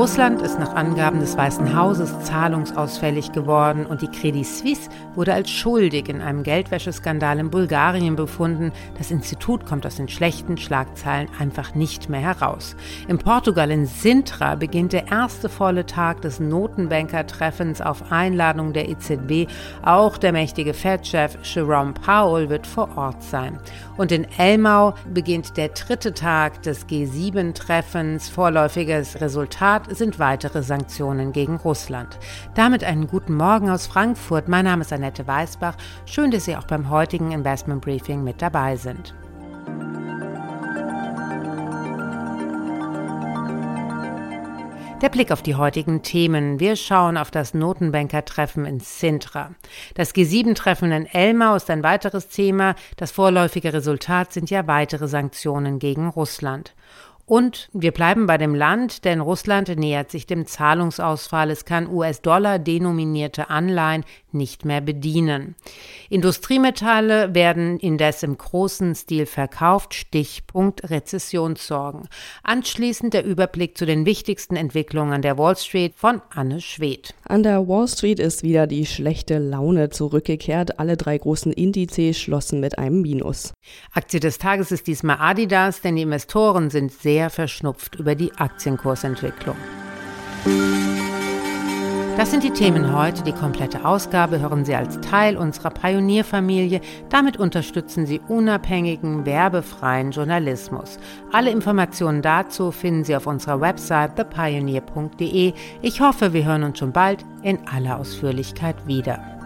Russland ist nach Angaben des Weißen Hauses zahlungsausfällig geworden und die Credit Suisse wurde als schuldig in einem Geldwäscheskandal in Bulgarien befunden. Das Institut kommt aus den schlechten Schlagzeilen einfach nicht mehr heraus. In Portugal in Sintra beginnt der erste volle Tag des Notenbanker-Treffens auf Einladung der EZB. Auch der mächtige Fed-Chef Jerome Powell wird vor Ort sein. Und in Elmau beginnt der dritte Tag des G7-Treffens. Vorläufiges Resultat sind weitere Sanktionen gegen Russland. Damit einen guten Morgen aus Frankfurt. Mein Name ist Annette Weißbach. Schön, dass Sie auch beim heutigen Investment Briefing mit dabei sind. Der Blick auf die heutigen Themen. Wir schauen auf das Notenbanker-Treffen in Sintra. Das G7-Treffen in Elmau ist ein weiteres Thema. Das vorläufige Resultat sind ja weitere Sanktionen gegen Russland. Und wir bleiben bei dem Land, denn Russland nähert sich dem Zahlungsausfall. Es kann US-Dollar denominierte Anleihen nicht mehr bedienen. Industriemetalle werden indes im großen Stil verkauft. Stichpunkt Rezessionssorgen. Anschließend der Überblick zu den wichtigsten Entwicklungen an der Wall Street von Anne Schwedt. An der Wall Street ist wieder die schlechte Laune zurückgekehrt. Alle drei großen Indizes schlossen mit einem Minus. Aktie des Tages ist diesmal Adidas, denn die Investoren sind sehr sehr verschnupft über die Aktienkursentwicklung. Das sind die Themen heute. Die komplette Ausgabe hören Sie als Teil unserer Pionierfamilie. Damit unterstützen Sie unabhängigen, werbefreien Journalismus. Alle Informationen dazu finden Sie auf unserer Website thepioneer.de. Ich hoffe, wir hören uns schon bald in aller Ausführlichkeit wieder.